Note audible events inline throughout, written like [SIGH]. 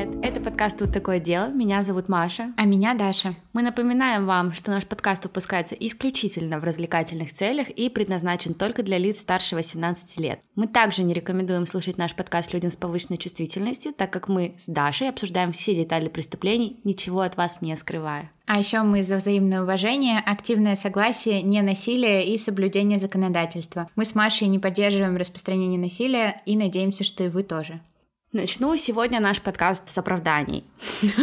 привет! Это подкаст «Тут такое дело». Меня зовут Маша. А меня Даша. Мы напоминаем вам, что наш подкаст выпускается исключительно в развлекательных целях и предназначен только для лиц старше 18 лет. Мы также не рекомендуем слушать наш подкаст людям с повышенной чувствительностью, так как мы с Дашей обсуждаем все детали преступлений, ничего от вас не скрывая. А еще мы за взаимное уважение, активное согласие, не насилие и соблюдение законодательства. Мы с Машей не поддерживаем распространение насилия и надеемся, что и вы тоже. Начну сегодня наш подкаст с оправданий.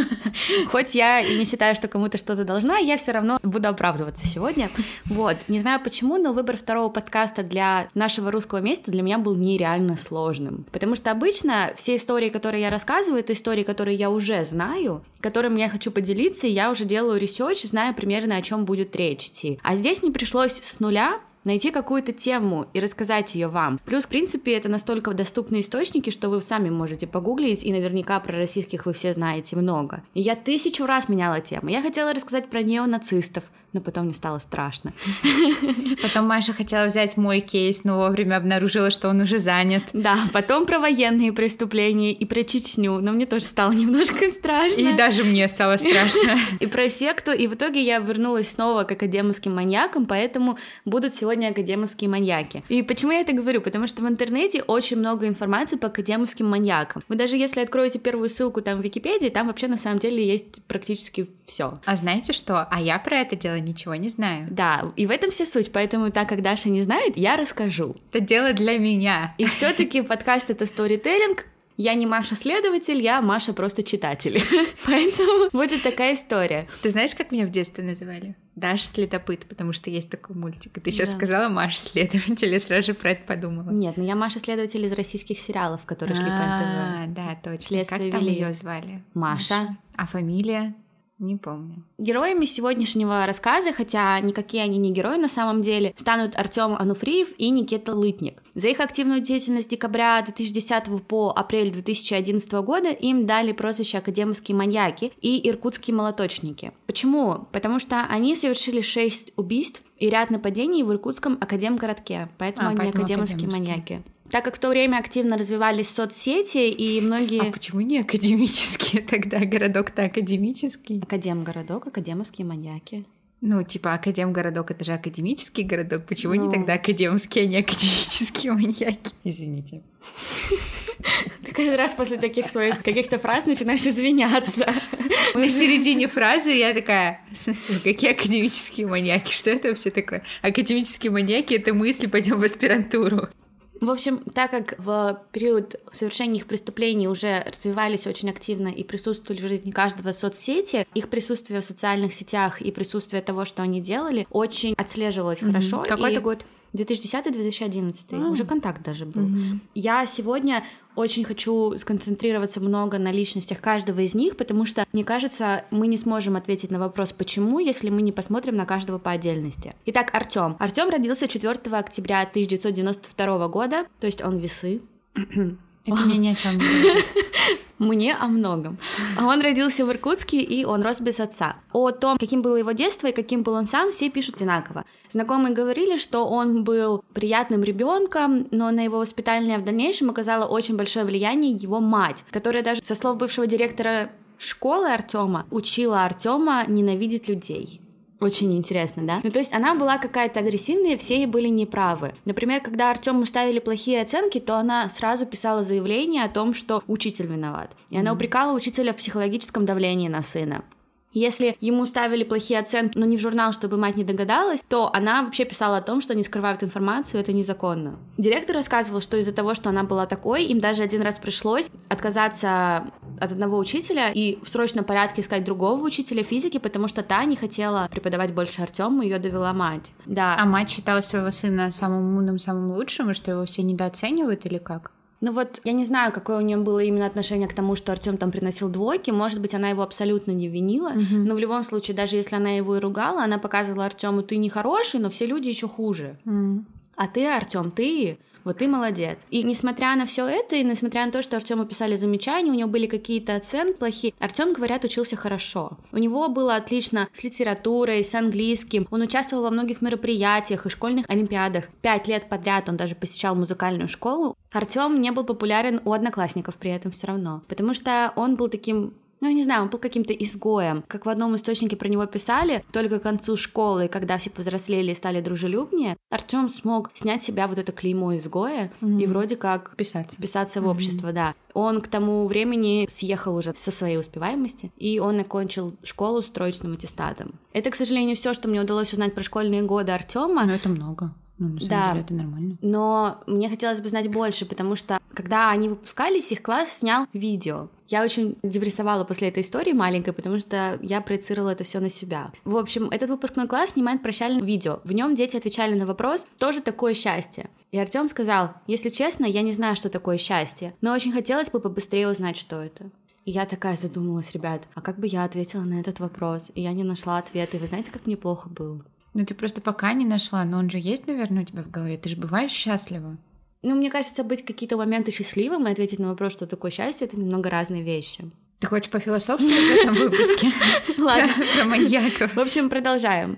[LAUGHS] Хоть я и не считаю, что кому-то что-то должна, я все равно буду оправдываться сегодня. Вот, не знаю почему, но выбор второго подкаста для нашего русского месяца для меня был нереально сложным. Потому что обычно все истории, которые я рассказываю, это истории, которые я уже знаю, которыми я хочу поделиться, и я уже делаю research, знаю примерно, о чем будет речь идти. А здесь мне пришлось с нуля найти какую-то тему и рассказать ее вам. Плюс, в принципе, это настолько доступные источники, что вы сами можете погуглить, и наверняка про российских вы все знаете много. И я тысячу раз меняла тему. Я хотела рассказать про неонацистов, но потом мне стало страшно. [LAUGHS] Потом Маша хотела взять мой кейс, но вовремя обнаружила, что он уже занят. Да, потом про военные преступления и про Чечню, но мне тоже стало немножко [LAUGHS] страшно. И даже мне стало страшно. [LAUGHS] И про секту, и в итоге я вернулась снова к академическим маньякам, поэтому будут сегодня академические маньяки. И почему я это говорю? Потому что в интернете очень много информации по академическим маньякам. Вы даже если откроете первую ссылку там в Википедии, там вообще на самом деле есть практически все. А знаете что? А я про это дело ничего не знаю. Да, и в этом вся суть, поэтому так как Даша не знает, я расскажу. Это дело для меня. И все-таки подкаст это сторителлинг, я не Маша следователь, я Маша просто читатель. [LAUGHS] Поэтому будет такая история. Ты знаешь, как меня в детстве называли? Даша следопыт, потому что есть такой мультик. И ты сейчас да. сказала Маша следователь, я сразу же про это подумала. Нет, ну я Маша следователь из российских сериалов, которые шли по НТВ. А, да, точно. Как там ее звали? Маша. А фамилия? Не помню. Героями сегодняшнего рассказа, хотя никакие они не герои на самом деле, станут Артем Ануфриев и Никита Лытник. За их активную деятельность с декабря 2010 по апрель 2011 года им дали прозвище «Академские маньяки» и «Иркутские молоточники». Почему? Потому что они совершили шесть убийств и ряд нападений в Иркутском академгородке, поэтому а, они поэтому академские, академские маньяки. Так как в то время активно развивались соцсети, и многие... А почему не академические тогда? Городок-то академический. Академгородок, академовские маньяки. Ну, типа, Академгородок — это же академический городок. Почему ну... не тогда академские, а не академические маньяки? Извините. Ты каждый раз после таких своих каких-то фраз начинаешь извиняться. На середине фразы я такая, в смысле, какие академические маньяки? Что это вообще такое? Академические маньяки — это мысли, пойдем в аспирантуру. В общем, так как в период совершения их преступлений уже развивались очень активно и присутствовали в жизни каждого соцсети, их присутствие в социальных сетях и присутствие того, что они делали, очень отслеживалось mm-hmm. хорошо. Какой это год? 2010-2011, а. уже контакт даже был. Угу. Я сегодня очень хочу сконцентрироваться много на личностях каждого из них, потому что, мне кажется, мы не сможем ответить на вопрос, почему, если мы не посмотрим на каждого по отдельности. Итак, Артем. Артем родился 4 октября 1992 года, то есть он весы. Это мне ни о чем не. [LAUGHS] Мне о многом. Он родился в Иркутске, и он рос без отца. О том, каким было его детство и каким был он сам, все пишут одинаково. Знакомые говорили, что он был приятным ребенком, но на его воспитание в дальнейшем оказало очень большое влияние его мать, которая даже, со слов бывшего директора школы Артема, учила Артема ненавидеть людей. Очень интересно, да? Ну, то есть она была какая-то агрессивная, все ей были неправы. Например, когда Артему ставили плохие оценки, то она сразу писала заявление о том, что учитель виноват. И она упрекала учителя в психологическом давлении на сына. Если ему ставили плохие оценки, но не в журнал, чтобы мать не догадалась, то она вообще писала о том, что они скрывают информацию, это незаконно. Директор рассказывал, что из-за того, что она была такой, им даже один раз пришлось отказаться от одного учителя и в срочном порядке искать другого учителя физики, потому что та не хотела преподавать больше Артему, ее довела мать. Да. А мать считала своего сына самым умным, самым лучшим, и что его все недооценивают или как? Ну вот, я не знаю, какое у нее было именно отношение к тому, что Артем там приносил двойки. Может быть, она его абсолютно не винила. Mm-hmm. Но в любом случае, даже если она его и ругала, она показывала Артему, ты не хороший, но все люди еще хуже. Mm-hmm. А ты, Артем, ты Вот ты молодец. И несмотря на все это, и несмотря на то, что Артему писали замечания, у него были какие-то оценки плохие, Артем, говорят, учился хорошо. У него было отлично с литературой, с английским. Он участвовал во многих мероприятиях и школьных олимпиадах. Пять лет подряд он даже посещал музыкальную школу. Артем не был популярен у одноклассников при этом все равно, потому что он был таким ну, я не знаю, он был каким-то изгоем. Как в одном источнике про него писали, только к концу школы, когда все повзрослели и стали дружелюбнее, Артем смог снять себя вот это клеймо изгоя mm-hmm. и вроде как Писать. вписаться в mm-hmm. общество, да. Он к тому времени съехал уже со своей успеваемости, и он окончил школу с троечным аттестатом. Это, к сожалению, все, что мне удалось узнать про школьные годы Артема. Но это много. Ну, на самом да, деле это нормально. Но мне хотелось бы знать больше, потому что когда они выпускались, их класс снял видео. Я очень депрессовала после этой истории маленькой, потому что я проецировала это все на себя. В общем, этот выпускной класс снимает прощальное видео. В нем дети отвечали на вопрос, тоже такое счастье. И Артем сказал, если честно, я не знаю, что такое счастье, но очень хотелось бы побыстрее узнать, что это. И я такая задумалась, ребят, а как бы я ответила на этот вопрос? И я не нашла ответа, и вы знаете, как мне плохо было? Ну ты просто пока не нашла, но он же есть, наверное, у тебя в голове. Ты же бываешь счастлива. Ну, мне кажется, быть какие-то моменты счастливым и ответить на вопрос, что такое счастье, это немного разные вещи. Ты хочешь пофилософствовать в этом выпуске? [LAUGHS] Ладно. Про маньяков. В общем, продолжаем.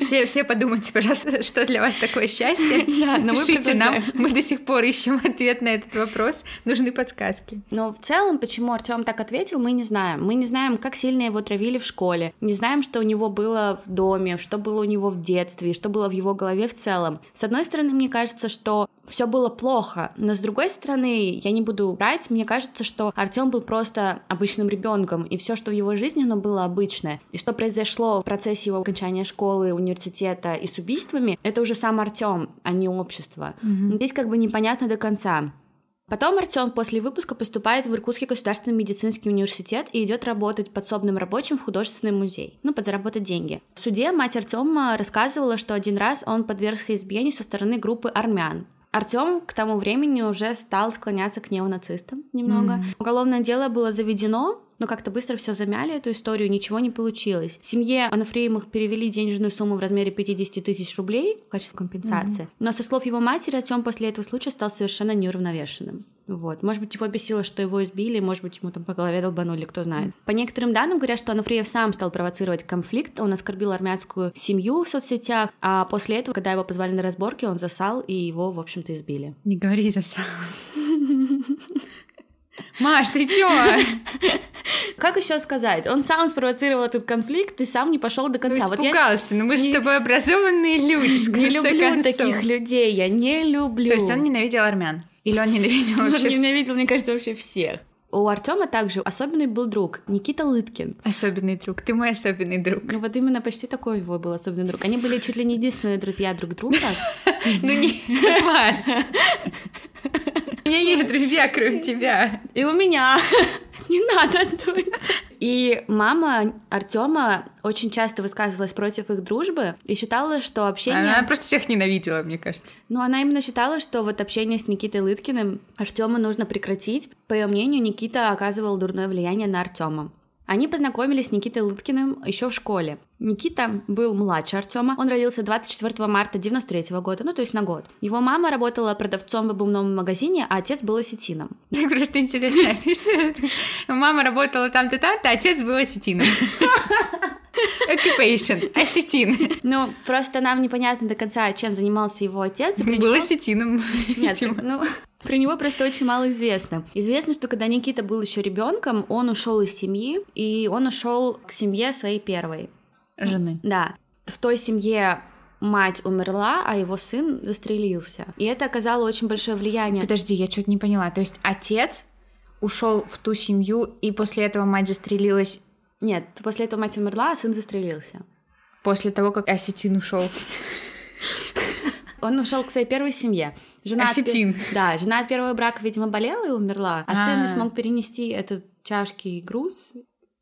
Все, все подумайте, пожалуйста, [LAUGHS] что для вас такое счастье. [LAUGHS] Да, но Пишите нам, мы до сих пор ищем ответ на этот вопрос. Нужны подсказки. Но в целом, почему Артем так ответил, мы не знаем. Мы не знаем, как сильно его травили в школе. Не знаем, что у него было в доме, что было у него в детстве, что было в его голове в целом. С одной стороны, мне кажется, что все было плохо, но с другой стороны, я не буду брать, мне кажется, что Артем был просто обычным ребенком, и все, что в его жизни, оно было обычное. И что произошло в процессе его окончания школы, университета и с убийствами, это уже сам Артем, а не общество. Mm-hmm. Здесь как бы непонятно до конца. Потом Артем после выпуска поступает в Иркутский государственный медицинский университет и идет работать подсобным рабочим в художественный музей, ну, подзаработать деньги. В суде мать Артема рассказывала, что один раз он подвергся избиению со стороны группы армян. Артем к тому времени уже стал склоняться к неонацистам немного. Mm. Уголовное дело было заведено, но как-то быстро все замяли эту историю, ничего не получилось. Семье Анафреемых перевели денежную сумму в размере 50 тысяч рублей в качестве компенсации. Mm-hmm. Но со слов его матери, Артем после этого случая стал совершенно неуравновешенным. Вот. Может быть, его бесило, что его избили, может быть, ему там по голове долбанули, кто знает. По некоторым данным говорят, что Анафриев сам стал провоцировать конфликт, он оскорбил армянскую семью в соцсетях, а после этого, когда его позвали на разборки, он засал, и его, в общем-то, избили. Не говори засал. [LAUGHS] Маш, ты чё? [LAUGHS] Как еще сказать? Он сам спровоцировал этот конфликт и сам не пошел до конца. Ну, испугался. Вот я... Ну мы же не... с тобой образованные люди. [LAUGHS] Не люблю концов. таких людей. Я не люблю. То есть он ненавидел армян? Или он ненавидел [LAUGHS] вообще? Он ненавидел, мне кажется, вообще всех. У Артема также особенный был друг Никита Лыткин. Особенный друг, ты мой особенный друг. Ну вот именно почти такой его был особенный друг. Они были чуть ли не единственные друзья друг друга. Ну не, Маш. У меня есть друзья, кроме тебя. И у меня. [LAUGHS] Не надо, Антон. И мама Артема очень часто высказывалась против их дружбы и считала, что общение... Она просто всех ненавидела, мне кажется. Ну, она именно считала, что вот общение с Никитой Лыткиным Артема нужно прекратить. По ее мнению, Никита оказывал дурное влияние на Артема. Они познакомились с Никитой Лыткиным еще в школе. Никита был младше Артема. Он родился 24 марта 93 года, ну то есть на год. Его мама работала продавцом в обувном магазине, а отец был осетином. Так просто интересно. Мама работала там-то, там-то, а отец был осетином. [LAUGHS] Occupation, осетин. Ну, просто нам непонятно до конца, чем занимался его отец. Был осетином. Нет, ну, про него просто очень мало известно. Известно, что когда Никита был еще ребенком, он ушел из семьи, и он ушел к семье своей первой. Жены. Да. В той семье мать умерла, а его сын застрелился. И это оказало очень большое влияние. Подожди, я что-то не поняла. То есть отец ушел в ту семью, и после этого мать застрелилась. Нет, после этого мать умерла, а сын застрелился. После того, как осетин ушел. Он ушел к своей первой семье. Жена Осетин. От, да, жена от первого брака, видимо, болела и умерла, а, а сын не смог перенести этот тяжкий груз.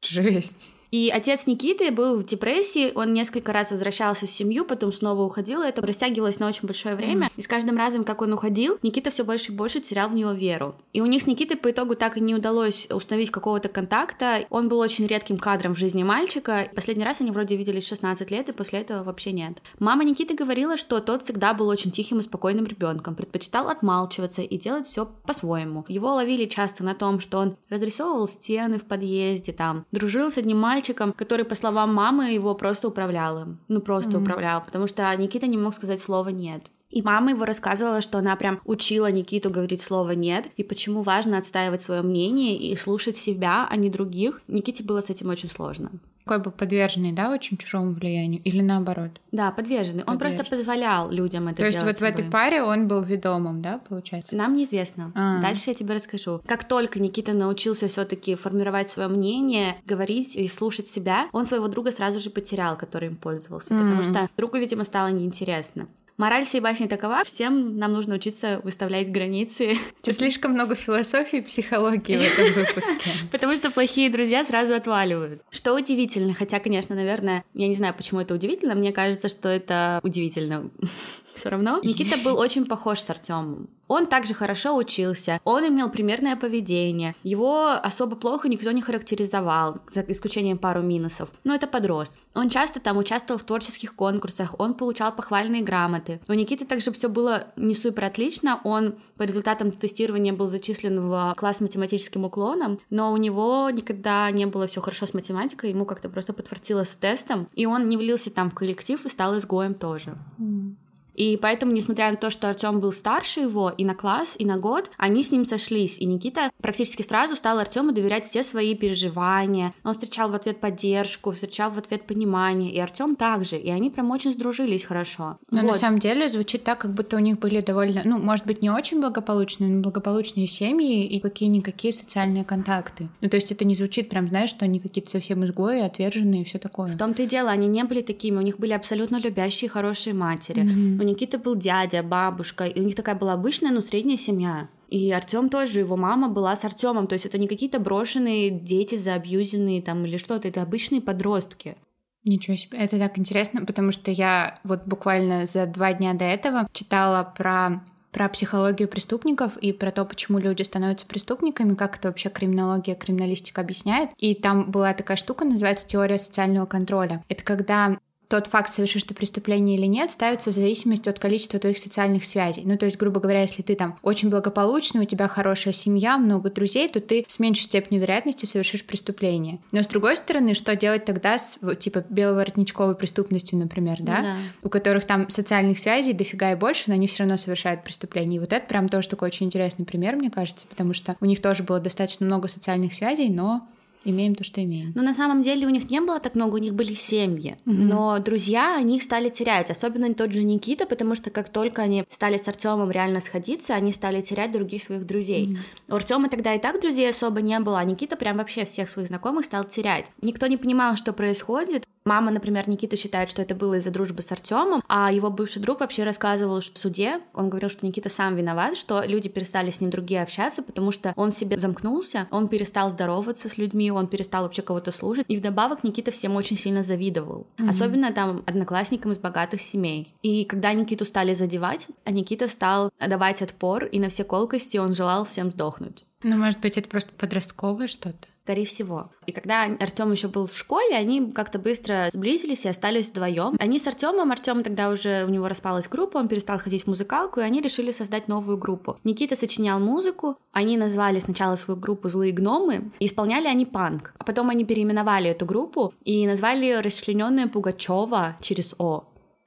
Жесть. И отец Никиты был в депрессии, он несколько раз возвращался в семью, потом снова уходил, и это растягивалось на очень большое время. Mm. И с каждым разом, как он уходил, Никита все больше и больше терял в него веру. И у них с Никитой по итогу так и не удалось установить какого-то контакта. Он был очень редким кадром в жизни мальчика. Последний раз они вроде виделись 16 лет, и после этого вообще нет. Мама Никиты говорила, что тот всегда был очень тихим и спокойным ребенком, предпочитал отмалчиваться и делать все по-своему. Его ловили часто на том, что он разрисовывал стены в подъезде, там, дружил с одним мальчиком, мальчиком, который, по словам мамы, его просто управлял им. Ну, просто mm-hmm. управлял, потому что Никита не мог сказать слово «нет». И мама его рассказывала, что она прям учила Никиту говорить слово «нет», и почему важно отстаивать свое мнение и слушать себя, а не других. Никите было с этим очень сложно такой бы подверженный, да, очень чужому влиянию, или наоборот? Да, подверженный. Он просто позволял людям это То есть вот в этой паре он был ведомым, да, получается? Нам неизвестно. А-а-а. Дальше я тебе расскажу. Как только Никита научился все таки формировать свое мнение, говорить и слушать себя, он своего друга сразу же потерял, который им пользовался, mm-hmm. потому что другу, видимо, стало неинтересно. Мораль всей басни такова, всем нам нужно учиться выставлять границы. [LAUGHS] Это слишком много философии и психологии в этом выпуске. [LAUGHS] Потому что плохие друзья сразу отваливают. Что удивительно, хотя, конечно, наверное, я не знаю, почему это удивительно, мне кажется, что это удивительно [LAUGHS] все равно. Никита был очень похож с Артемом. Он также хорошо учился, он имел примерное поведение, его особо плохо никто не характеризовал, за исключением пару минусов, но это подрос. Он часто там участвовал в творческих конкурсах, он получал похвальные грамоты. У Никиты также все было не супер отлично, он по результатам тестирования был зачислен в класс с математическим уклоном, но у него никогда не было все хорошо с математикой, ему как-то просто подфартило с тестом, и он не влился там в коллектив и стал изгоем тоже. Mm. И поэтому, несмотря на то, что Артем был старше его и на класс, и на год, они с ним сошлись. И Никита практически сразу стал Артему доверять все свои переживания. Он встречал в ответ поддержку, встречал в ответ понимание. И Артем также. И они прям очень сдружились хорошо. Но вот. на самом деле звучит так, как будто у них были довольно, ну, может быть, не очень благополучные, но благополучные семьи и какие-никакие социальные контакты. Ну, то есть это не звучит прям, знаешь, что они какие-то совсем изгои, отверженные и все такое. В том-то и дело, они не были такими. У них были абсолютно любящие, хорошие матери. Mm-hmm. Никита был дядя, бабушка, и у них такая была обычная, ну, средняя семья. И Артем тоже, его мама была с Артемом. То есть это не какие-то брошенные дети, заабьюзенные там или что-то, это обычные подростки. Ничего себе, это так интересно, потому что я вот буквально за два дня до этого читала про про психологию преступников и про то, почему люди становятся преступниками, как это вообще криминология, криминалистика объясняет. И там была такая штука, называется теория социального контроля. Это когда тот факт, совершишь ты преступление или нет, ставится в зависимости от количества твоих социальных связей. Ну, то есть, грубо говоря, если ты там очень благополучный, у тебя хорошая семья, много друзей, то ты с меньшей степенью вероятности совершишь преступление. Но с другой стороны, что делать тогда с, типа, беловоротничковой преступностью, например, да? да. У которых там социальных связей дофига и больше, но они все равно совершают преступление. И вот это прям тоже такой очень интересный пример, мне кажется, потому что у них тоже было достаточно много социальных связей, но имеем то, что имеем. Но на самом деле у них не было так много, у них были семьи. Mm-hmm. Но друзья, они их стали терять. Особенно тот же Никита, потому что как только они стали с Артемом реально сходиться, они стали терять других своих друзей. Mm-hmm. У Артема тогда и так друзей особо не было, а Никита прям вообще всех своих знакомых стал терять. Никто не понимал, что происходит. Мама, например, Никита считает, что это было из-за дружбы с Артемом, а его бывший друг вообще рассказывал что в суде, он говорил, что Никита сам виноват, что люди перестали с ним другие общаться, потому что он себе замкнулся, он перестал здороваться с людьми, он перестал вообще кого-то служить. И вдобавок Никита всем очень сильно завидовал. Mm-hmm. Особенно там одноклассникам из богатых семей. И когда Никиту стали задевать, а Никита стал давать отпор, и на все колкости он желал всем сдохнуть. Ну, может быть, это просто подростковое что-то? Скорее всего. И когда Артем еще был в школе, они как-то быстро сблизились и остались вдвоем. Они с Артемом, Артем тогда уже у него распалась группа, он перестал ходить в музыкалку, и они решили создать новую группу. Никита сочинял музыку, они назвали сначала свою группу «Злые гномы», и исполняли они панк. А потом они переименовали эту группу и назвали «Расчлененная Пугачева» через «О».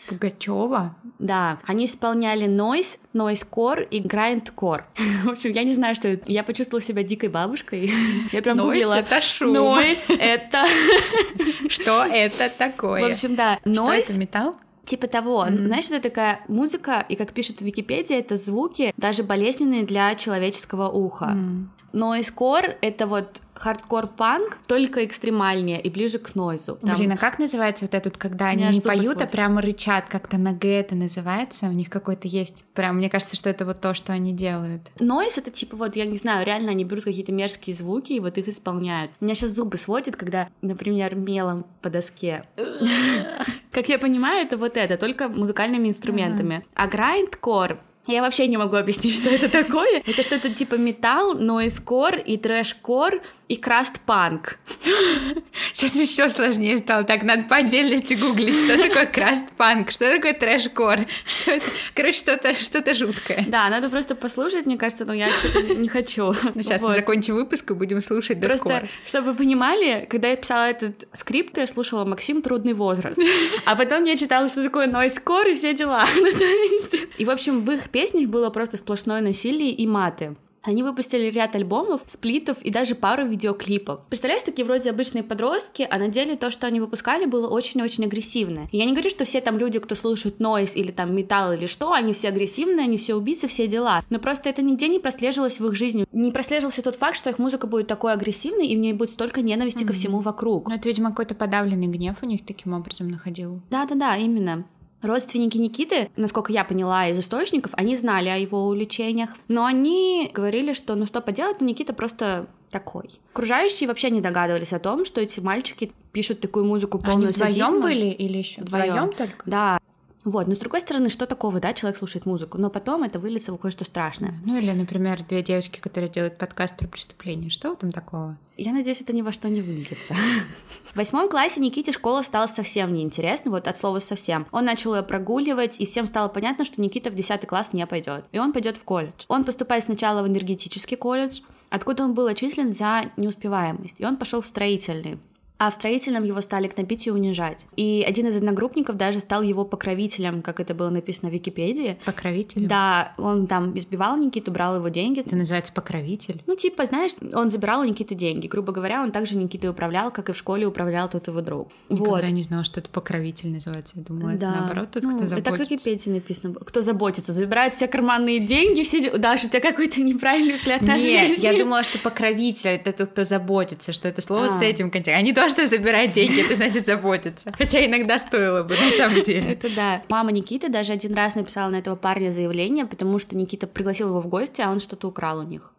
Пугачева? Да, они исполняли noise, noisecore и grindcore. [LAUGHS] В общем, я не знаю, что это. Я почувствовала себя дикой бабушкой. [LAUGHS] Я прям гуглила. это шум. Noise — это... [LAUGHS] Что это такое? В общем, да. Noise... Что это, металл? Типа того, mm-hmm. знаешь, это такая музыка, и как пишет в Википедии, это звуки даже болезненные для человеческого уха. Mm. Noise core — это вот хардкор-панк, только экстремальнее и ближе к нойзу. Там... Блин, а как называется вот этот, когда они не поют, сводят. а прямо рычат, как-то на Г это называется? У них какой-то есть... Прям, мне кажется, что это вот то, что они делают. Нойз — это типа вот, я не знаю, реально они берут какие-то мерзкие звуки и вот их исполняют. У меня сейчас зубы сводят, когда, например, мелом по доске. [LAUGHS] Как я понимаю, это вот это, только музыкальными инструментами. А грайндкор я вообще не могу объяснить, [LAUGHS] что это такое. Это что-то типа металл, нойскор и трэш-кор и краст-панк. [LAUGHS] Сейчас еще сложнее стало. Так, надо по отдельности гуглить, что такое краст-панк, что такое трэш-кор, что это, короче, что-то что жуткое. Да, надо просто послушать, мне кажется, но я что-то не хочу. [LAUGHS] Ну, сейчас вот. мы закончим выпуск и будем слушать Просто, чтобы вы понимали, когда я писала этот скрипт, я слушала Максим «Трудный возраст», а потом я читала, что такое нойскор и все дела. [LAUGHS] И, в общем, в их песнях было просто сплошное насилие и маты. Они выпустили ряд альбомов, сплитов и даже пару видеоклипов. Представляешь, такие вроде обычные подростки, а на деле то, что они выпускали, было очень-очень агрессивное. И я не говорю, что все там люди, кто слушают нойз или там металл или что, они все агрессивные, они все убийцы, все дела. Но просто это нигде не прослеживалось в их жизни. Не прослеживался тот факт, что их музыка будет такой агрессивной, и в ней будет столько ненависти mm-hmm. ко всему вокруг. Ну, это, видимо, какой-то подавленный гнев у них таким образом находил. Да-да-да, именно. Родственники Никиты, насколько я поняла из источников, они знали о его увлечениях, но они говорили, что ну что поделать, ну Никита просто такой. Окружающие вообще не догадывались о том, что эти мальчики пишут такую музыку полную Они вдвоем были или еще вдвоем только? Да. Вот, но с другой стороны, что такого, да, человек слушает музыку, но потом это выльется в кое-что страшное. Ну или, например, две девочки, которые делают подкаст про преступление. Что там такого? Я надеюсь, это ни во что не выльется. В восьмом классе Никите школа стала совсем неинтересна, вот от слова совсем. Он начал ее прогуливать, и всем стало понятно, что Никита в десятый класс не пойдет. И он пойдет в колледж. Он поступает сначала в энергетический колледж, откуда он был отчислен за неуспеваемость. И он пошел в строительный а в строительном его стали гнобить и унижать. И один из одногруппников даже стал его покровителем, как это было написано в Википедии. Покровителем? Да, он там избивал Никиту, брал его деньги. Это называется покровитель? Ну, типа, знаешь, он забирал у Никиты деньги. Грубо говоря, он также Никитой управлял, как и в школе управлял тот его друг. Никогда вот. не знала, что это покровитель называется. Я думала, да. это наоборот тот, ну, кто заботится. Это в Википедии написано. Кто заботится, забирает все карманные деньги, все... Даша, у тебя какой-то неправильный взгляд на Нет, жизнь. я думала, что покровитель — это тот, кто заботится, что это слово а. с этим контекстом. Они тоже что забирать деньги, это значит заботиться. Хотя иногда стоило бы, на самом деле. Это да. Мама Никиты даже один раз написала на этого парня заявление, потому что Никита пригласил его в гости, а он что-то украл у них.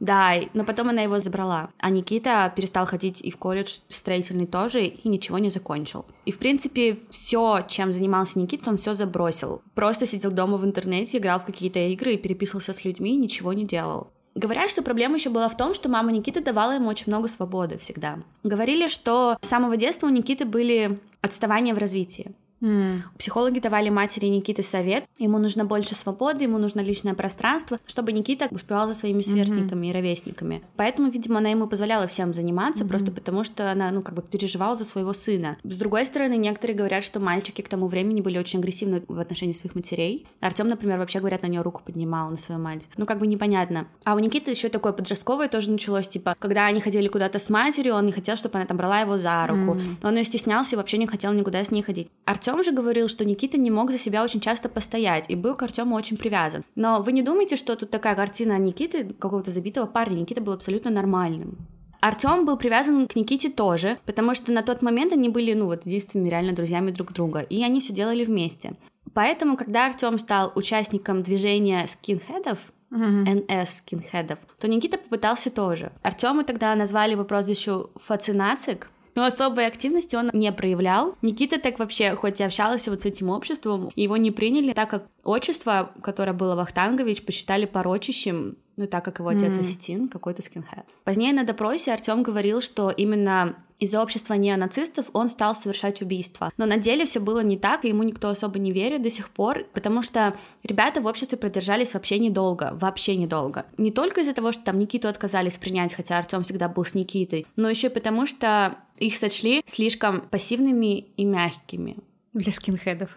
Да, но потом она его забрала. А Никита перестал ходить и в колледж строительный тоже, и ничего не закончил. И, в принципе, все, чем занимался Никита, он все забросил. Просто сидел дома в интернете, играл в какие-то игры и переписывался с людьми, ничего не делал. Говорят, что проблема еще была в том, что мама Никиты давала ему очень много свободы всегда. Говорили, что с самого детства у Никиты были отставания в развитии. Mm. Психологи давали матери Никиты совет. Ему нужно больше свободы, ему нужно личное пространство, чтобы Никита успевал за своими сверстниками mm-hmm. и ровесниками. Поэтому, видимо, она ему позволяла всем заниматься, mm-hmm. просто потому что она, ну, как бы переживала за своего сына. С другой стороны, некоторые говорят, что мальчики к тому времени были очень агрессивны в отношении своих матерей. Артем, например, вообще, говорят, на нее руку поднимал, на свою мать. Ну, как бы непонятно. А у Никиты еще такое подростковое тоже началось, типа, когда они ходили куда-то с матерью, он не хотел, чтобы она там брала его за руку. Mm-hmm. Он ее стеснялся и вообще не хотел никуда с ней ходить. Артем Артем же говорил, что Никита не мог за себя очень часто постоять и был к Артему очень привязан. Но вы не думаете, что тут такая картина Никиты, какого-то забитого парня? Никита был абсолютно нормальным. Артем был привязан к Никите тоже, потому что на тот момент они были, ну вот, единственными реально друзьями друг друга, и они все делали вместе. Поэтому, когда Артем стал участником движения скинхедов, mm-hmm. НС скинхедов, то Никита попытался тоже. Артему тогда назвали по прозвищу Фацинацик, но особой активности он не проявлял. Никита так вообще, хоть и общался вот с этим обществом, его не приняли, так как отчество, которое было Вахтангович, посчитали порочащим, ну так как его отец mm-hmm. осетин, какой-то скинхед. Позднее на допросе Артем говорил, что именно из-за общества неонацистов он стал совершать убийства. Но на деле все было не так, и ему никто особо не верит до сих пор, потому что ребята в обществе продержались вообще недолго, вообще недолго. Не только из-за того, что там Никиту отказались принять, хотя Артем всегда был с Никитой, но еще и потому, что их сочли слишком пассивными и мягкими. Для скинхедов.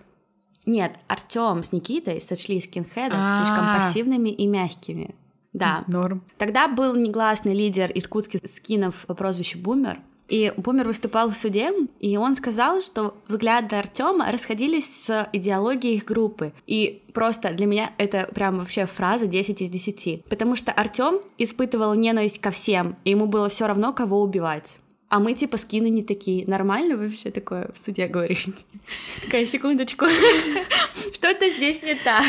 Нет, Артем с Никитой сочли скинхедов слишком пассивными и мягкими. Да. Норм. Тогда был негласный лидер иркутских скинов по прозвищу Бумер, И Бумер выступал в суде, и он сказал, что взгляды Артема расходились с идеологией их группы. И просто для меня это прям вообще фраза 10 из 10. Потому что Артем испытывал ненависть ко всем, и ему было все равно, кого убивать. А мы типа скины не такие. Нормально вообще такое в суде говорить? Такая секундочку. Что-то здесь не так.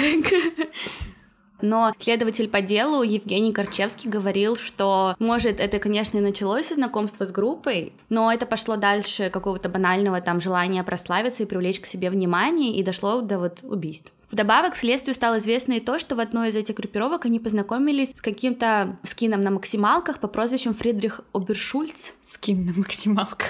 Но следователь по делу Евгений Корчевский говорил, что, может, это, конечно, и началось со знакомства с группой, но это пошло дальше какого-то банального там желания прославиться и привлечь к себе внимание, и дошло до вот убийств. Вдобавок, следствию стало известно и то, что в одной из этих группировок они познакомились с каким-то скином на максималках по прозвищу Фридрих Обершульц. Скин на максималках.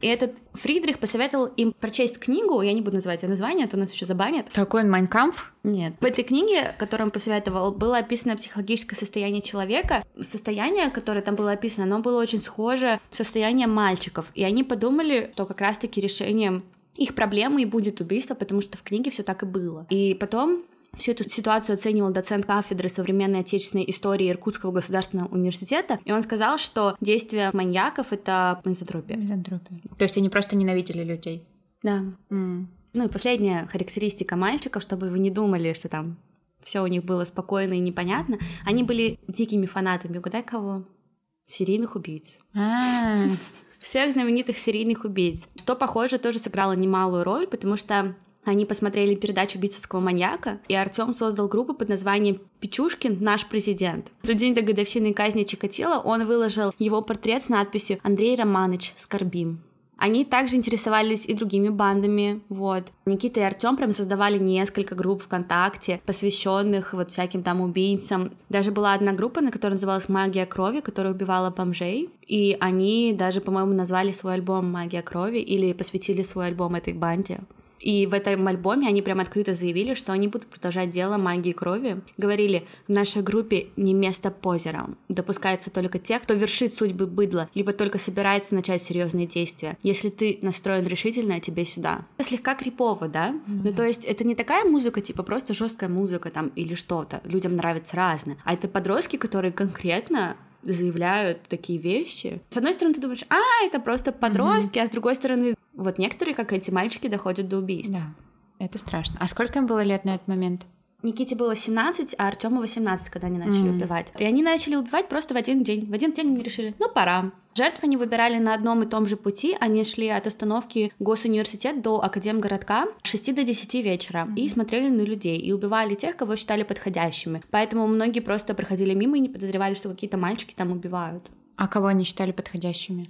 И этот Фридрих посоветовал им прочесть книгу, я не буду называть ее название, а то нас еще забанят. Какой он Майнкамф? Нет. В этой книге, которую он посоветовал, было описано психологическое состояние человека. Состояние, которое там было описано, оно было очень схоже с состоянием мальчиков. И они подумали, что как раз-таки решением их проблемы и будет убийство, потому что в книге все так и было. И потом Всю эту ситуацию оценивал доцент кафедры современной отечественной истории Иркутского государственного университета, и он сказал, что действия маньяков — это мизантропия. Мизантропия. То есть они просто ненавидели людей? Да. Mm. Ну и последняя характеристика мальчиков, чтобы вы не думали, что там все у них было спокойно и непонятно. Они были дикими фанатами. Угадай кого? Серийных убийц. А. Всех знаменитых серийных убийц. Что, похоже, тоже сыграло немалую роль, потому что они посмотрели передачу «Битцевского маньяка», и Артем создал группу под названием «Печушкин. Наш президент». За день до годовщины казни Чикатила он выложил его портрет с надписью «Андрей Романыч, скорбим». Они также интересовались и другими бандами, вот. Никита и Артем прям создавали несколько групп ВКонтакте, посвященных вот всяким там убийцам. Даже была одна группа, на которой называлась «Магия крови», которая убивала бомжей. И они даже, по-моему, назвали свой альбом «Магия крови» или посвятили свой альбом этой банде. И в этом альбоме они прям открыто заявили, что они будут продолжать дело магии крови. Говорили, в нашей группе не место позерам. Допускается только тех, кто вершит судьбы быдла, либо только собирается начать серьезные действия. Если ты настроен решительно, тебе сюда. Слегка крипово, да? Mm-hmm. Ну, то есть это не такая музыка, типа просто жесткая музыка там или что-то. Людям нравится разное. А это подростки, которые конкретно заявляют такие вещи. С одной стороны, ты думаешь, а, это просто подростки, mm-hmm. а с другой стороны, вот некоторые, как эти мальчики, доходят до убийств. Да, это страшно. А сколько им было лет на этот момент? Никите было 17, а Артему 18, когда они начали mm. убивать. И они начали убивать просто в один день. В один день они решили, ну пора. Жертв они выбирали на одном и том же пути. Они шли от остановки Госуниверситет до Академгородка с 6 до 10 вечера mm-hmm. и смотрели на людей и убивали тех, кого считали подходящими. Поэтому многие просто проходили мимо и не подозревали, что какие-то мальчики там убивают. А кого они считали подходящими?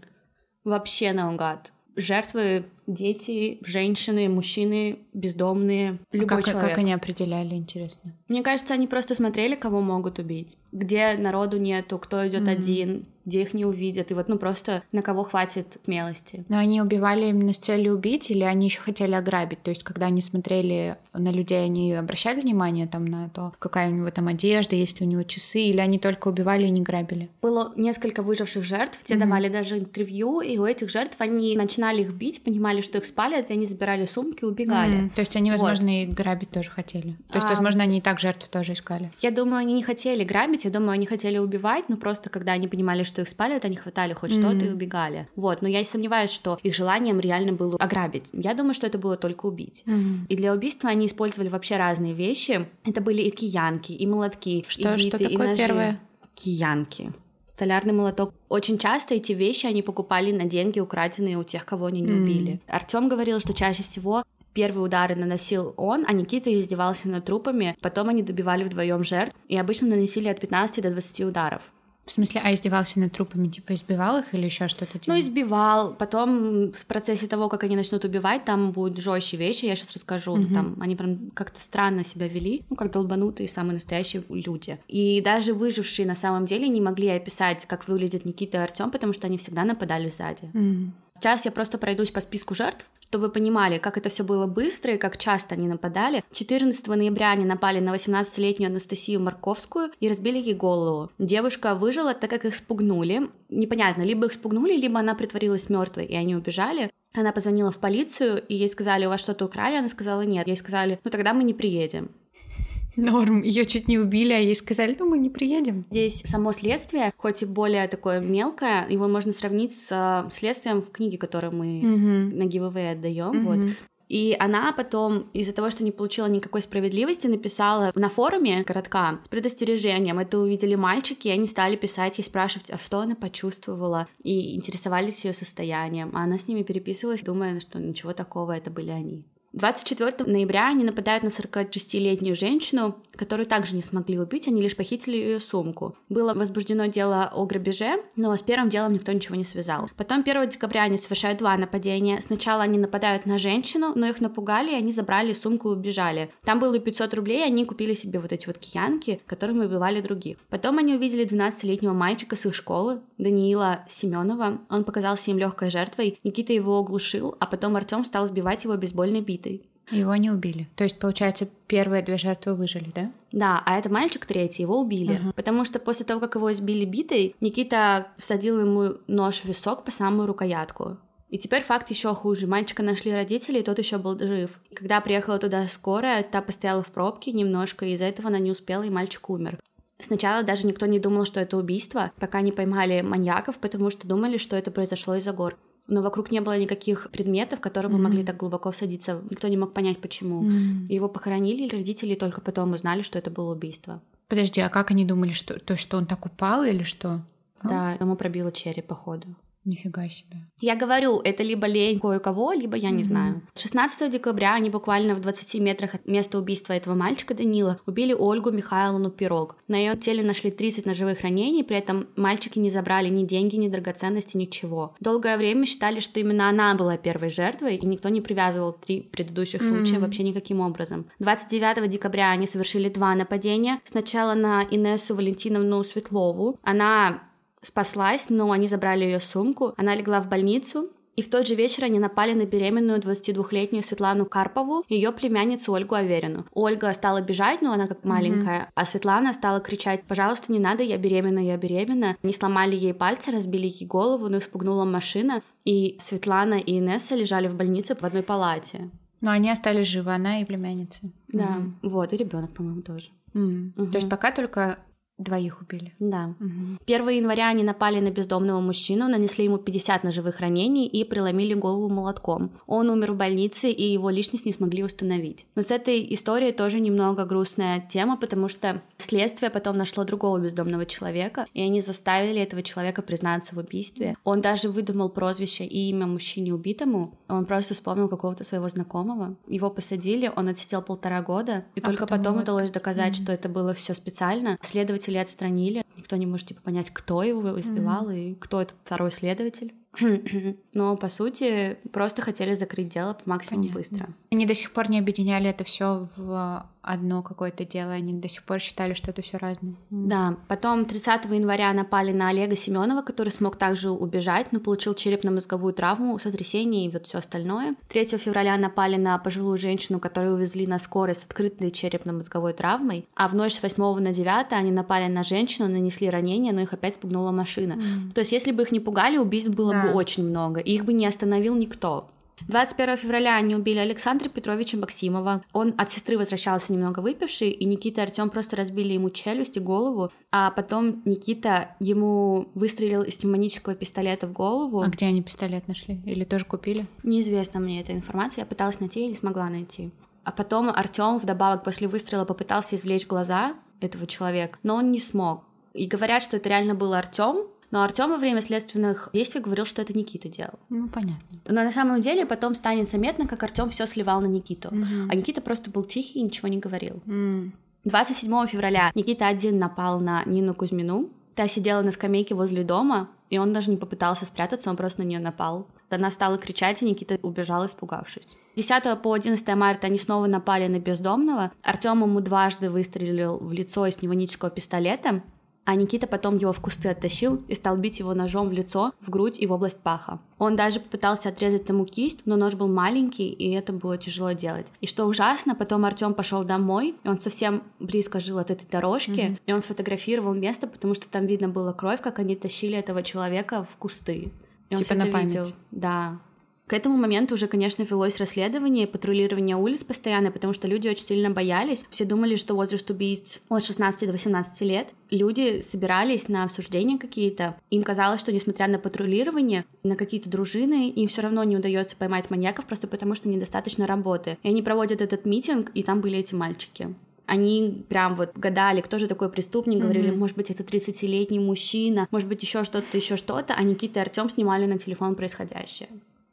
Вообще наугад жертвы дети, женщины, мужчины, бездомные, любой а как, человек. Как они определяли, интересно? Мне кажется, они просто смотрели, кого могут убить. Где народу нету, кто идет mm-hmm. один, где их не увидят, и вот ну просто на кого хватит смелости. Но они убивали именно с целью убить, или они еще хотели ограбить? То есть, когда они смотрели на людей, они обращали внимание там на то, какая у него там одежда, есть ли у него часы, или они только убивали и не грабили? Было несколько выживших жертв, те mm-hmm. давали даже интервью, и у этих жертв они начинали их бить, понимали, что их спалят, и они забирали сумки, убегали. Mm-hmm. То есть они, возможно, вот. и грабить тоже хотели. То есть, а... возможно, они и так жертв тоже искали. Я думаю, они не хотели грабить, я думаю, они хотели убивать, но просто когда они понимали, что их спалят, они хватали хоть mm-hmm. что-то и убегали. Вот, но я сомневаюсь, что их желанием реально было ограбить. Я думаю, что это было только убить. Mm-hmm. И для убийства они использовали вообще разные вещи. Это были и киянки, и молотки, что, и биты, что такое и ножи. первое? Киянки. Столярный молоток. Очень часто эти вещи они покупали на деньги, украденные у тех, кого они не mm. убили. Артем говорил, что чаще всего Первые удары наносил он, а Никита издевался над трупами. Потом они добивали вдвоем жертв и обычно наносили от 15 до 20 ударов. В смысле, а издевался над трупами, типа избивал их или еще что-то делал? Ну, избивал. Потом в процессе того, как они начнут убивать, там будут жестче вещи, я сейчас расскажу. Угу. Там они прям как-то странно себя вели, ну, как долбанутые самые настоящие люди. И даже выжившие на самом деле не могли описать, как выглядит Никита и Артем, потому что они всегда нападали сзади. Угу. Сейчас я просто пройдусь по списку жертв, чтобы вы понимали, как это все было быстро и как часто они нападали. 14 ноября они напали на 18-летнюю Анастасию Марковскую и разбили ей голову. Девушка выжила, так как их спугнули. Непонятно, либо их спугнули, либо она притворилась мертвой, и они убежали. Она позвонила в полицию, и ей сказали, у вас что-то украли? Она сказала, нет. Ей сказали, ну тогда мы не приедем. Норм, ее чуть не убили, а ей сказали, ну мы не приедем. Здесь само следствие, хоть и более такое мелкое, его можно сравнить с э, следствием в книге, которую мы угу. на giveaway отдаем. Угу. Вот. И она потом, из-за того, что не получила никакой справедливости, написала на форуме городка с предостережением. Это увидели мальчики, и они стали писать и спрашивать, а что она почувствовала, и интересовались ее состоянием. А она с ними переписывалась, думая, что ничего такого, это были они. 24 ноября они нападают на 46-летнюю женщину, которую также не смогли убить, они лишь похитили ее сумку. Было возбуждено дело о грабеже, но с первым делом никто ничего не связал. Потом 1 декабря они совершают два нападения. Сначала они нападают на женщину, но их напугали, и они забрали сумку и убежали. Там было 500 рублей, и они купили себе вот эти вот киянки, которыми убивали других. Потом они увидели 12-летнего мальчика с их школы, Даниила Семенова. Он показался им легкой жертвой. Никита его оглушил, а потом Артем стал сбивать его бейсбольной битой. Его не убили. То есть, получается, первые две жертвы выжили, да? Да, а это мальчик третий, его убили. Uh-huh. Потому что после того, как его избили битой, Никита всадил ему нож в висок по самую рукоятку. И теперь факт еще хуже. Мальчика нашли родители, и тот еще был жив. Когда приехала туда скорая, та постояла в пробке немножко, и из-за этого она не успела, и мальчик умер. Сначала даже никто не думал, что это убийство, пока не поймали маньяков, потому что думали, что это произошло из-за гор. Но вокруг не было никаких предметов, которые mm-hmm. могли так глубоко всадиться. Никто не мог понять, почему. Mm-hmm. Его похоронили, родители только потом узнали, что это было убийство. Подожди, а как они думали, что то, что он так упал или что? Да, ему пробило череп, походу. Нифига себе. Я говорю, это либо лень кое-кого, либо я не mm-hmm. знаю. 16 декабря они буквально в 20 метрах от места убийства этого мальчика Данила убили Ольгу Михайловну Пирог. На ее теле нашли 30 ножевых ранений, при этом мальчики не забрали ни деньги, ни драгоценности, ничего. Долгое время считали, что именно она была первой жертвой, и никто не привязывал три предыдущих mm-hmm. случая вообще никаким образом. 29 декабря они совершили два нападения. Сначала на Инессу Валентиновну Светлову. Она спаслась, но они забрали ее сумку. Она легла в больницу, и в тот же вечер они напали на беременную 22-летнюю Светлану Карпову, ее племянницу Ольгу Аверину. Ольга стала бежать, но она как маленькая, mm-hmm. а Светлана стала кричать, пожалуйста, не надо, я беременна, я беременна. Они сломали ей пальцы, разбили ей голову, но их спугнула машина, и Светлана и Инесса лежали в больнице в одной палате. Но они остались живы, она и племянница. Да, mm-hmm. вот, и ребенок, по-моему, тоже. Mm. Угу. То есть пока только Двоих убили. Да. Угу. 1 января они напали на бездомного мужчину, нанесли ему 50 ножевых ранений и преломили голову молотком. Он умер в больнице, и его личность не смогли установить. Но с этой историей тоже немного грустная тема, потому что следствие потом нашло другого бездомного человека, и они заставили этого человека признаться в убийстве. Он даже выдумал прозвище и имя мужчине убитому. Он просто вспомнил какого-то своего знакомого. Его посадили, он отсидел полтора года, и а только потом, потом удалось доказать, mm-hmm. что это было все специально. Следователь следователей отстранили. Никто не может типа понять, кто его избивал mm-hmm. и кто этот второй следователь. [CLEARS THROAT] Но по сути просто хотели закрыть дело по максимуму Понятно. быстро. Они до сих пор не объединяли это все в одно какое-то дело, они до сих пор считали, что это все разное. Да, потом 30 января напали на Олега Семенова, который смог также убежать, но получил черепно-мозговую травму, сотрясение и вот все остальное. 3 февраля напали на пожилую женщину, которую увезли на скорой с открытой черепно-мозговой травмой, а в ночь с 8 на 9 они напали на женщину, нанесли ранения, но их опять спугнула машина. Mm. То есть если бы их не пугали, убийств было да. бы очень много, и их бы не остановил никто. 21 февраля они убили Александра Петровича Максимова. Он от сестры возвращался немного выпивший, и Никита и Артем просто разбили ему челюсть и голову, а потом Никита ему выстрелил из демонического пистолета в голову. А где они пистолет нашли? Или тоже купили? Неизвестно мне эта информация, я пыталась найти и не смогла найти. А потом Артем вдобавок после выстрела попытался извлечь глаза этого человека, но он не смог. И говорят, что это реально был Артем, но Артем во время следственных действий говорил, что это Никита делал. Ну, понятно. Но на самом деле потом станет заметно, как Артем все сливал на Никиту. Угу. А Никита просто был тихий и ничего не говорил. Угу. 27 февраля Никита один напал на Нину Кузьмину. Та сидела на скамейке возле дома, и он даже не попытался спрятаться, он просто на нее напал. Она стала кричать, и Никита убежал, испугавшись. 10 по 11 марта они снова напали на бездомного. Артем ему дважды выстрелил в лицо из пневматического пистолета. А Никита потом его в кусты оттащил и стал бить его ножом в лицо, в грудь и в область паха. Он даже попытался отрезать ему кисть, но нож был маленький, и это было тяжело делать. И что ужасно, потом Артем пошел домой, и он совсем близко жил от этой дорожки, mm-hmm. и он сфотографировал место, потому что там видно было кровь, как они тащили этого человека в кусты. И он типа на память. Видел. Да. К этому моменту уже, конечно, велось расследование, патрулирование улиц постоянно, потому что люди очень сильно боялись. Все думали, что возраст убийц от 16 до 18 лет. Люди собирались на обсуждения какие-то. Им казалось, что несмотря на патрулирование, на какие-то дружины, им все равно не удается поймать маньяков, просто потому что недостаточно работы. И они проводят этот митинг, и там были эти мальчики. Они прям вот гадали, кто же такой преступник, говорили, mm-hmm. может быть, это 30-летний мужчина, может быть, еще что-то, еще что-то, а Никита и Артем снимали на телефон происходящее.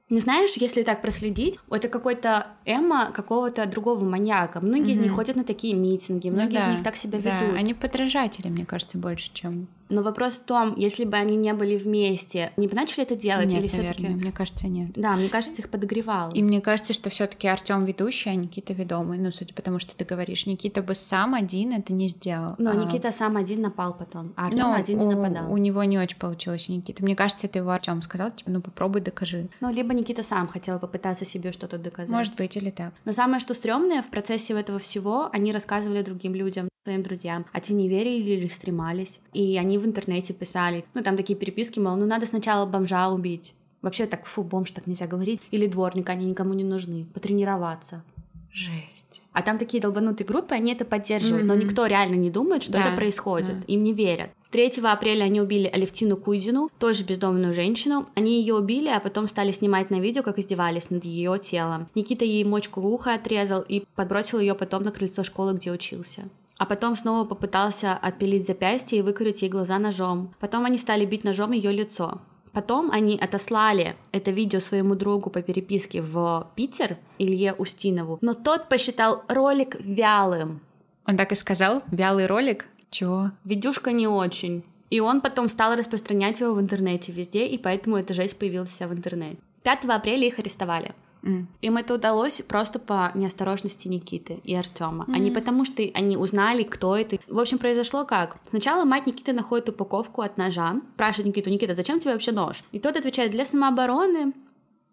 Не знаешь, если так проследить, это какой-то Эмма какого-то другого маньяка. Многие mm-hmm. из них ходят на такие митинги, многие ну, да, из них так себя да. ведут. Они подражатели, мне кажется, больше, чем но вопрос в том, если бы они не были вместе, не бы начали это делать нет, или все-таки? Мне кажется, нет. Да, мне кажется, их подогревало. И мне кажется, что все-таки Артем ведущий, а Никита ведомый. Ну, судя по тому, что ты говоришь, Никита бы сам один это не сделал. Но а... Никита сам один напал потом, а Артем ну, один у, не нападал. У него не очень получилось у Никиты. Мне кажется, это его Артем сказал, типа, ну попробуй докажи. Ну, либо Никита сам хотел попытаться себе что-то доказать. Может быть, или так. Но самое, что стрёмное, в процессе этого всего они рассказывали другим людям, своим друзьям, а те не верили или стремались. И они в интернете писали, ну там такие переписки, мол, ну надо сначала бомжа убить. Вообще так, фу, бомж так нельзя говорить. Или дворник, они никому не нужны. Потренироваться. Жесть. А там такие долбанутые группы, они это поддерживают, mm-hmm. но никто реально не думает, что да, это происходит. Да. Им не верят. 3 апреля они убили Алевтину Куйдину, тоже бездомную женщину. Они ее убили, а потом стали снимать на видео, как издевались над ее телом. Никита ей мочку уха отрезал и подбросил ее потом на крыльцо школы, где учился а потом снова попытался отпилить запястье и выкрыть ей глаза ножом. Потом они стали бить ножом ее лицо. Потом они отослали это видео своему другу по переписке в Питер, Илье Устинову, но тот посчитал ролик вялым. Он так и сказал? Вялый ролик? Чего? Видюшка не очень. И он потом стал распространять его в интернете везде, и поэтому эта жесть появилась в интернете. 5 апреля их арестовали. Mm. Им это удалось просто по неосторожности Никиты и Артема, mm. а не потому, что они узнали, кто это. В общем, произошло как? Сначала мать Никиты находит упаковку от ножа, спрашивает Никиту, Никита, зачем тебе вообще нож? И тот отвечает, для самообороны,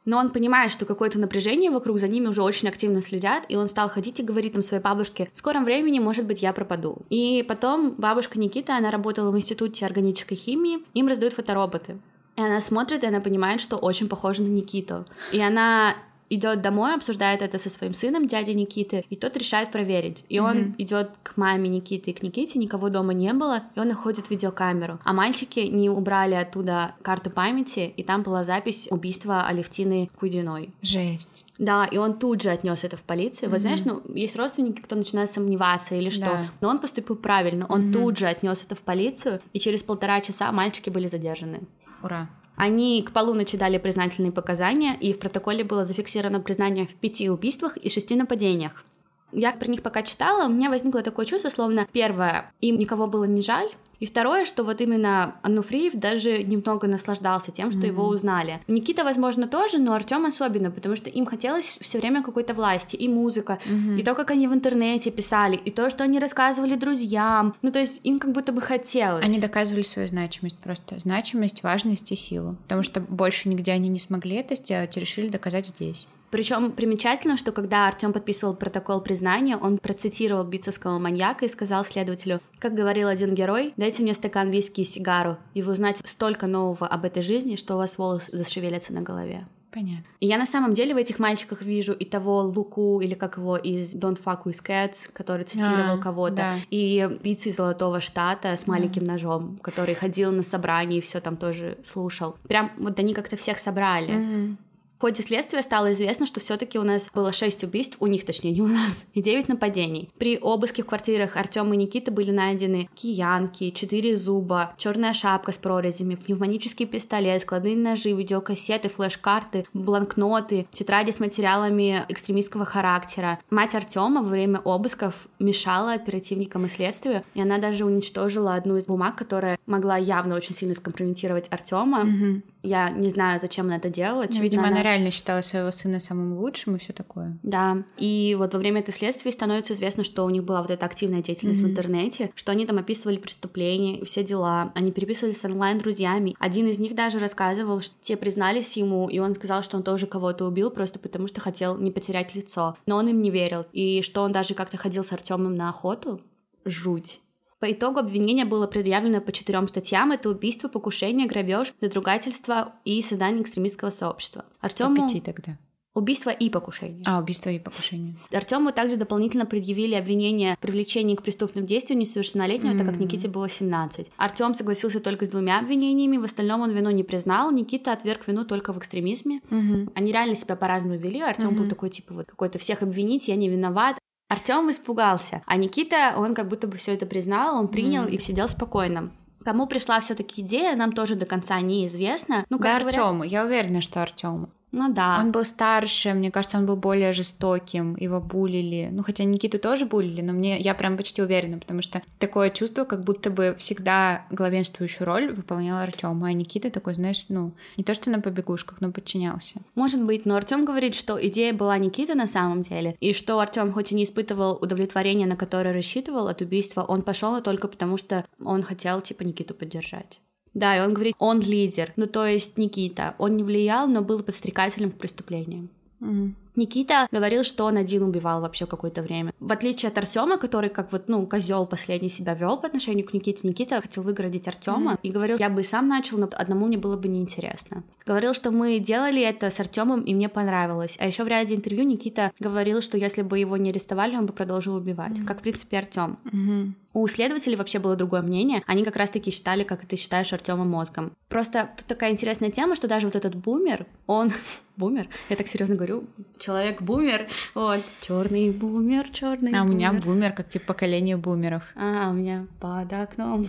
но он понимает, что какое-то напряжение вокруг, за ними уже очень активно следят, и он стал ходить и говорить там своей бабушке, в скором времени, может быть, я пропаду. И потом бабушка Никита, она работала в институте органической химии, им раздают фотороботы. И она смотрит, и она понимает, что очень похоже на Никиту. И она идет домой, обсуждает это со своим сыном, дядей Никиты, и тот решает проверить. И он mm-hmm. идет к маме Никиты и к Никите, никого дома не было, и он находит видеокамеру. А мальчики не убрали оттуда карту памяти, и там была запись убийства Алевтины Кудиной. Жесть. Да, и он тут же отнес это в полицию. Mm-hmm. Вот знаешь, ну, есть родственники, кто начинает сомневаться или что. Да. Но он поступил правильно. Он mm-hmm. тут же отнес это в полицию, и через полтора часа мальчики были задержаны. Ура. Они к полуночи дали признательные показания, и в протоколе было зафиксировано признание в пяти убийствах и шести нападениях. Я про них пока читала, у меня возникло такое чувство, словно первое, им никого было не жаль, и второе, что вот именно Ануфриев даже немного наслаждался тем, что mm-hmm. его узнали. Никита, возможно, тоже, но Артем особенно, потому что им хотелось все время какой-то власти, и музыка, mm-hmm. и то, как они в интернете писали, и то, что они рассказывали друзьям. Ну, то есть им как будто бы хотелось. Они доказывали свою значимость просто. Значимость, важность и силу. Потому что больше нигде они не смогли это сделать и решили доказать здесь. Причем примечательно, что когда Артем подписывал протокол признания, он процитировал битцевского маньяка и сказал следователю, как говорил один герой, дайте мне стакан виски и сигару, и вы узнаете столько нового об этой жизни, что у вас волосы зашевелятся на голове. Понятно. И я на самом деле в этих мальчиках вижу и того Луку, или как его из Don't Fuck With Cats, который цитировал а, пиццу да. и пиццу из Золотого Штата с маленьким да. ножом, который ходил на собрание и все там тоже слушал. Прям вот они как-то всех собрали. Mm-hmm. В ходе следствия стало известно, что все-таки у нас было 6 убийств, у них точнее, не у нас, [LAUGHS] и 9 нападений. При обыске в квартирах Артема и Никиты были найдены киянки, 4 зуба, черная шапка с прорезями, пневматический пистолет, складные ножи, видеокассеты, флеш-карты, бланкноты, тетради с материалами экстремистского характера. Мать Артема во время обысков мешала оперативникам и следствию, и она даже уничтожила одну из бумаг, которая могла явно очень сильно скомпрометировать Артема. Mm-hmm. Я не знаю, зачем она это делала. Ну, видимо, она реально считала своего сына самым лучшим и все такое. Да. И вот во время этой следствия становится известно, что у них была вот эта активная деятельность mm-hmm. в интернете, что они там описывали преступления, все дела. Они переписывались с онлайн-друзьями. Один из них даже рассказывал, что те признались ему, и он сказал, что он тоже кого-то убил просто потому, что хотел не потерять лицо. Но он им не верил. И что он даже как-то ходил с Артемом на охоту. Жуть. По итогу обвинение было предъявлено по четырем статьям. Это убийство, покушение, грабеж, надругательство и создание экстремистского сообщества. Артему... По пяти тогда. Убийство и покушение. А, убийство и покушение. Артему также дополнительно предъявили обвинение в привлечении к преступным действиям несовершеннолетнего, mm-hmm. так как Никите было 17. Артем согласился только с двумя обвинениями, в остальном он вину не признал. Никита отверг вину только в экстремизме. Mm-hmm. Они реально себя по-разному вели. Артем mm-hmm. был такой, типа, вот какой-то всех обвинить, я не виноват. Артем испугался, а Никита, он как будто бы все это признал, он принял mm. и сидел спокойно. Кому пришла все-таки идея, нам тоже до конца неизвестно. Ну, как да, говорят... Артему. Я уверена, что Артему. Ну да. Он был старше, мне кажется, он был более жестоким, его булили. Ну, хотя Никиту тоже булили, но мне я прям почти уверена, потому что такое чувство, как будто бы всегда главенствующую роль выполнял Артем, а Никита такой, знаешь, ну, не то что на побегушках, но подчинялся. Может быть, но Артем говорит, что идея была Никиты на самом деле, и что Артем хоть и не испытывал удовлетворения, на которое рассчитывал от убийства, он пошел только потому, что он хотел, типа, Никиту поддержать. Да, и он говорит, он лидер. Ну, то есть Никита. Он не влиял, но был подстрекателем к преступлениям. Mm-hmm. Никита говорил, что он один убивал вообще какое-то время. В отличие от Артема, который как вот, ну, козел последний себя вел по отношению к Никите, Никита хотел выгородить Артема mm-hmm. и говорил, я бы и сам начал, но одному мне было бы неинтересно. Говорил, что мы делали это с Артемом, и мне понравилось. А еще в ряде интервью Никита говорил, что если бы его не арестовали, он бы продолжил убивать. Mm-hmm. Как, в принципе, Артем. Mm-hmm. У следователей вообще было другое мнение. Они как раз-таки считали, как ты считаешь, Артема мозгом. Просто тут такая интересная тема, что даже вот этот бумер, он [LAUGHS] бумер, я так серьезно говорю, человек бумер, вот, черный бумер, черный. А у меня бумер, как типа поколение бумеров. А, у меня под окном.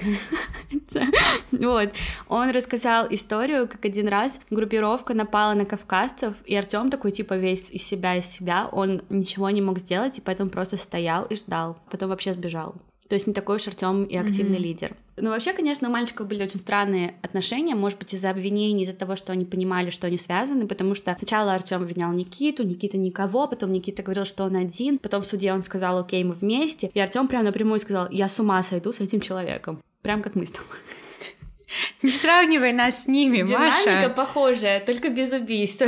Вот, он рассказал историю, как один раз группировка напала на кавказцев, и Артем такой типа весь из себя, из себя, он ничего не мог сделать, и поэтому просто стоял и ждал, потом вообще сбежал. То есть не такой уж Артем и активный mm-hmm. лидер. Ну, вообще, конечно, у мальчиков были очень странные отношения, может быть, из-за обвинений, из-за того, что они понимали, что они связаны, потому что сначала Артем обвинял Никиту, Никита никого, потом Никита говорил, что он один, потом в суде он сказал, окей, мы вместе, и Артем прямо напрямую сказал, я с ума сойду с этим человеком. Прям как мы с тобой. Не сравнивай нас с ними, Динамика Маша. Динамика похожая, только без убийства.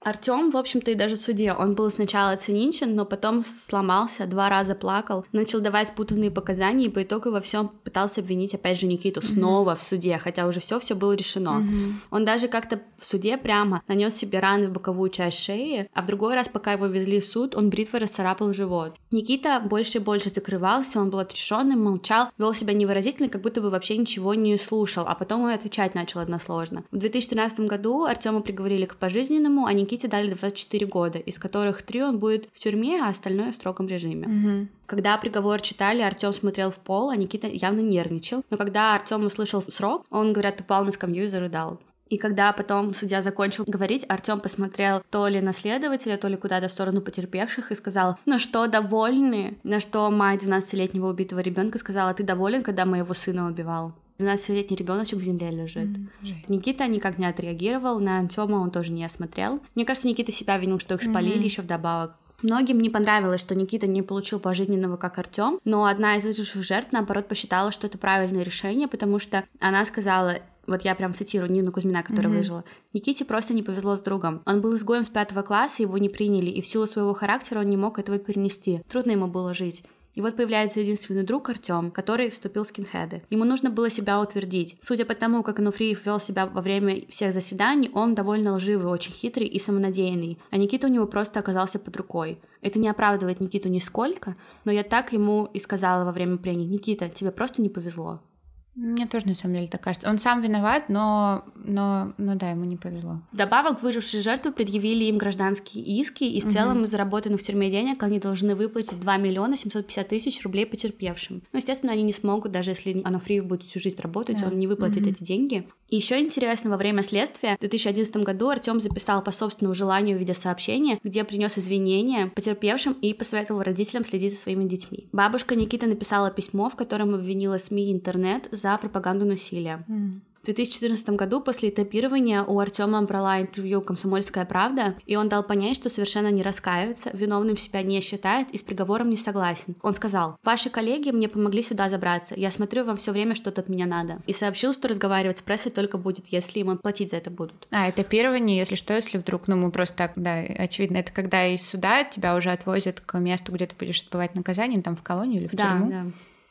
Артем, в общем-то, и даже суде, он был сначала циничен, но потом сломался, два раза плакал, начал давать путанные показания, и по итогу во всем пытался обвинить опять же Никиту mm-hmm. снова в суде, хотя уже все все было решено. Mm-hmm. Он даже как-то в суде прямо нанес себе раны в боковую часть шеи, а в другой раз, пока его везли в суд, он бритвой расцарапал живот. Никита больше и больше закрывался, он был отрешенный, молчал, вел себя невыразительно, как будто бы вообще ничего не слушал, а потом и отвечать начал односложно. В 2013 году Артема приговорили к пожизненному, а Никите дали 24 года, из которых три он будет в тюрьме, а остальное в строгом режиме. Угу. Когда приговор читали, Артем смотрел в пол, а Никита явно нервничал. Но когда Артем услышал срок, он, говорят, упал на скамью и зарыдал. И когда потом судья закончил говорить, Артем посмотрел то ли на следователя, то ли куда-то в сторону потерпевших и сказал, ну что, довольны? На что мать 12-летнего убитого ребенка сказала, ты доволен, когда моего сына убивал? 12-летний ребеночек в земле лежит. Mm-hmm. Никита никак не отреагировал, на Антема он тоже не осмотрел. Мне кажется, Никита себя винил, что их спалили mm-hmm. еще вдобавок. Многим не понравилось, что Никита не получил пожизненного, как Артем, но одна из выживших жертв, наоборот, посчитала, что это правильное решение, потому что она сказала, вот я прям цитирую Нину Кузьмина, которая mm-hmm. выжила. Никите просто не повезло с другом. Он был изгоем с пятого класса, его не приняли, и в силу своего характера он не мог этого перенести. Трудно ему было жить. И вот появляется единственный друг Артем, который вступил в скинхеды. Ему нужно было себя утвердить. Судя по тому, как Ануфриев вел себя во время всех заседаний, он довольно лживый, очень хитрый и самонадеянный. А Никита у него просто оказался под рукой. Это не оправдывает Никиту нисколько, но я так ему и сказала во время прений. Никита, тебе просто не повезло. Мне тоже на самом деле так кажется. Он сам виноват, но, но, но да, ему не повезло. Вдобавок, выжившие жертвы предъявили им гражданские иски, и в угу. целом из заработанных в тюрьме денег они должны выплатить 2 миллиона 750 тысяч рублей потерпевшим. Ну, естественно, они не смогут, даже если Анофриев будет всю жизнь работать, да. он не выплатит угу. эти деньги. И еще интересно, во время следствия в 2011 году Артем записал по собственному желанию видеосообщение, где принес извинения потерпевшим и посоветовал родителям следить за своими детьми. Бабушка Никита написала письмо, в котором обвинила СМИ и интернет за пропаганду насилия. Mm. В 2014 году после этапирования у Артема брала интервью «Комсомольская правда», и он дал понять, что совершенно не раскаивается, виновным себя не считает и с приговором не согласен. Он сказал, «Ваши коллеги мне помогли сюда забраться, я смотрю, вам все время что-то от меня надо». И сообщил, что разговаривать с прессой только будет, если ему платить за это будут. А, этапирование, если что, если вдруг, ну мы просто так, да, очевидно, это когда из суда тебя уже отвозят к месту, где ты будешь отбывать наказание, там в колонию или в да, тюрьму. Да.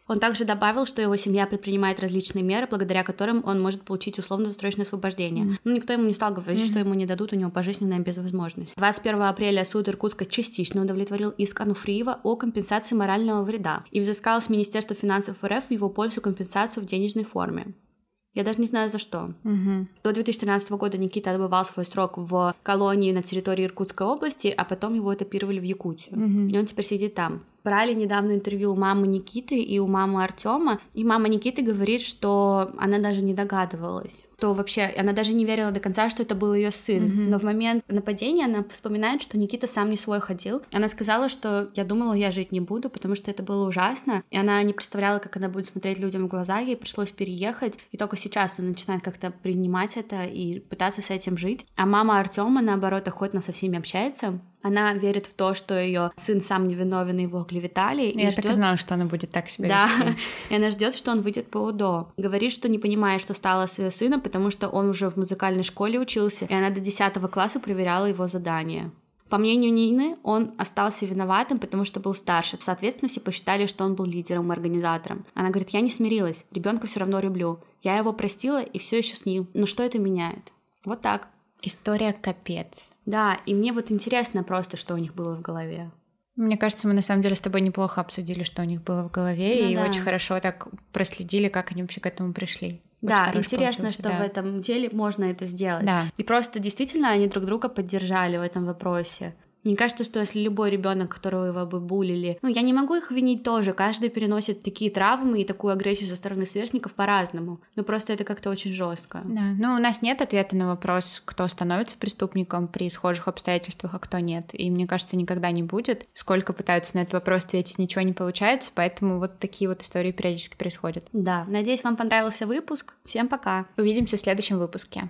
Он также добавил, что его семья предпринимает различные меры, благодаря которым он может получить условно-досрочное освобождение. Mm-hmm. Но никто ему не стал говорить, mm-hmm. что ему не дадут, у него пожизненная безвозможность. 21 апреля суд Иркутска частично удовлетворил иск Ануфриева о компенсации морального вреда и взыскал с Министерства финансов РФ в его пользу компенсацию в денежной форме. Я даже не знаю за что. Угу. До 2013 года Никита отбывал свой срок в колонии на территории Иркутской области, а потом его этапировали в Якутию. Угу. И он теперь сидит там брали недавно интервью у мамы Никиты и у мамы Артема, и мама Никиты говорит, что она даже не догадывалась, то вообще она даже не верила до конца, что это был ее сын. Mm-hmm. Но в момент нападения она вспоминает, что Никита сам не свой ходил. Она сказала, что я думала, я жить не буду, потому что это было ужасно, и она не представляла, как она будет смотреть людям в глаза, ей пришлось переехать, и только сейчас она начинает как-то принимать это и пытаться с этим жить. А мама Артема, наоборот, охотно со всеми общается, она верит в то, что ее сын сам невиновен, его оклеветали. И Я ждёт... так и знала, что она будет так себя да. вести. [LAUGHS] и она ждет, что он выйдет по УДО. Говорит, что не понимает, что стало с ее сыном, потому что он уже в музыкальной школе учился, и она до 10 класса проверяла его задания. По мнению Нины, он остался виноватым, потому что был старше. Соответственно, все посчитали, что он был лидером и организатором. Она говорит, я не смирилась, ребенка все равно люблю. Я его простила и все еще с ним. Но что это меняет? Вот так. История капец. Да, и мне вот интересно просто, что у них было в голове. Мне кажется, мы на самом деле с тобой неплохо обсудили, что у них было в голове, ну, и да. очень хорошо так проследили, как они вообще к этому пришли. Очень да, интересно, что да. в этом деле можно это сделать. Да. И просто действительно они друг друга поддержали в этом вопросе. Мне кажется, что если любой ребенок, которого его бы булили, ну, я не могу их винить тоже. Каждый переносит такие травмы и такую агрессию со стороны сверстников по-разному. Но просто это как-то очень жестко. Да, ну, у нас нет ответа на вопрос, кто становится преступником при схожих обстоятельствах, а кто нет. И мне кажется, никогда не будет. Сколько пытаются на этот вопрос ответить, ничего не получается, поэтому вот такие вот истории периодически происходят. Да, надеюсь, вам понравился выпуск. Всем пока. Увидимся в следующем выпуске.